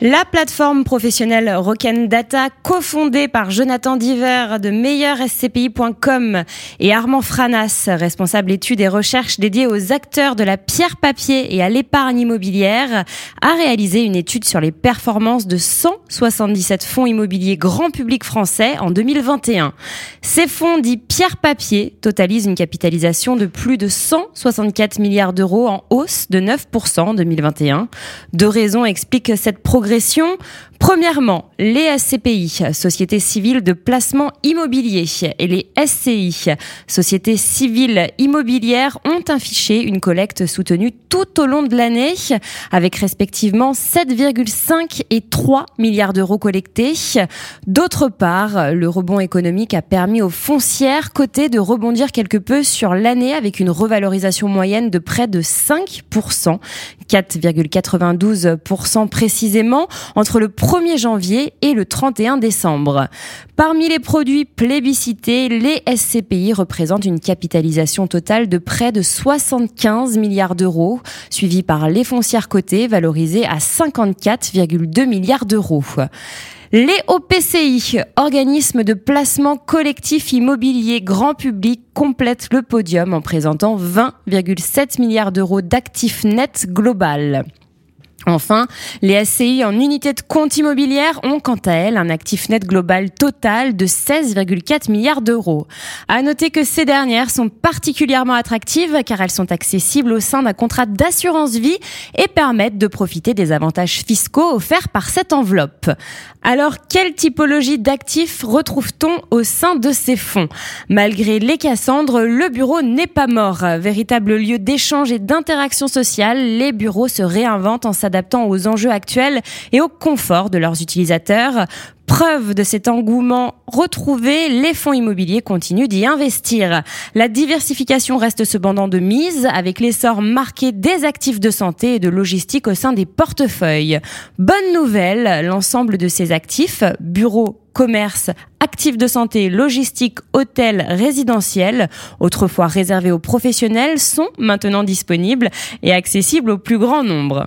La plateforme professionnelle Rocken Data, cofondée par Jonathan Diver de meilleurscpi.com et Armand Franas, responsable études et recherches dédiées aux acteurs de la pierre papier et à l'épargne immobilière, a réalisé une étude sur les performances de 177 fonds immobiliers grand public français en 2021. Ces fonds dits pierre papier totalisent une capitalisation de plus de 164 milliards d'euros en hausse de 9% en 2021. Deux raisons expliquent cette progression progression Premièrement, les SCPI, Sociétés civiles de placement immobilier, et les SCI, Sociétés civiles immobilières, ont affiché une collecte soutenue tout au long de l'année, avec respectivement 7,5 et 3 milliards d'euros collectés. D'autre part, le rebond économique a permis aux foncières cotées de rebondir quelque peu sur l'année avec une revalorisation moyenne de près de 5%, 4,92% précisément, entre le 1er janvier et le 31 décembre. Parmi les produits plébiscités, les SCPI représentent une capitalisation totale de près de 75 milliards d'euros, suivi par les foncières cotées valorisées à 54,2 milliards d'euros. Les OPCI, organismes de placement collectif immobilier grand public, complètent le podium en présentant 20,7 milliards d'euros d'actifs nets global. Enfin, les SCI en unité de compte immobilière ont quant à elles un actif net global total de 16,4 milliards d'euros. À noter que ces dernières sont particulièrement attractives car elles sont accessibles au sein d'un contrat d'assurance vie et permettent de profiter des avantages fiscaux offerts par cette enveloppe. Alors, quelle typologie d'actifs retrouve-t-on au sein de ces fonds? Malgré les Cassandres, le bureau n'est pas mort. Véritable lieu d'échange et d'interaction sociale, les bureaux se réinventent en s'adaptant adaptant aux enjeux actuels et au confort de leurs utilisateurs. Preuve de cet engouement retrouvé, les fonds immobiliers continuent d'y investir. La diversification reste cependant de mise avec l'essor marqué des actifs de santé et de logistique au sein des portefeuilles. Bonne nouvelle, l'ensemble de ces actifs, bureaux, commerce, actifs de santé, logistique, hôtels, résidentiels, autrefois réservés aux professionnels, sont maintenant disponibles et accessibles au plus grand nombre.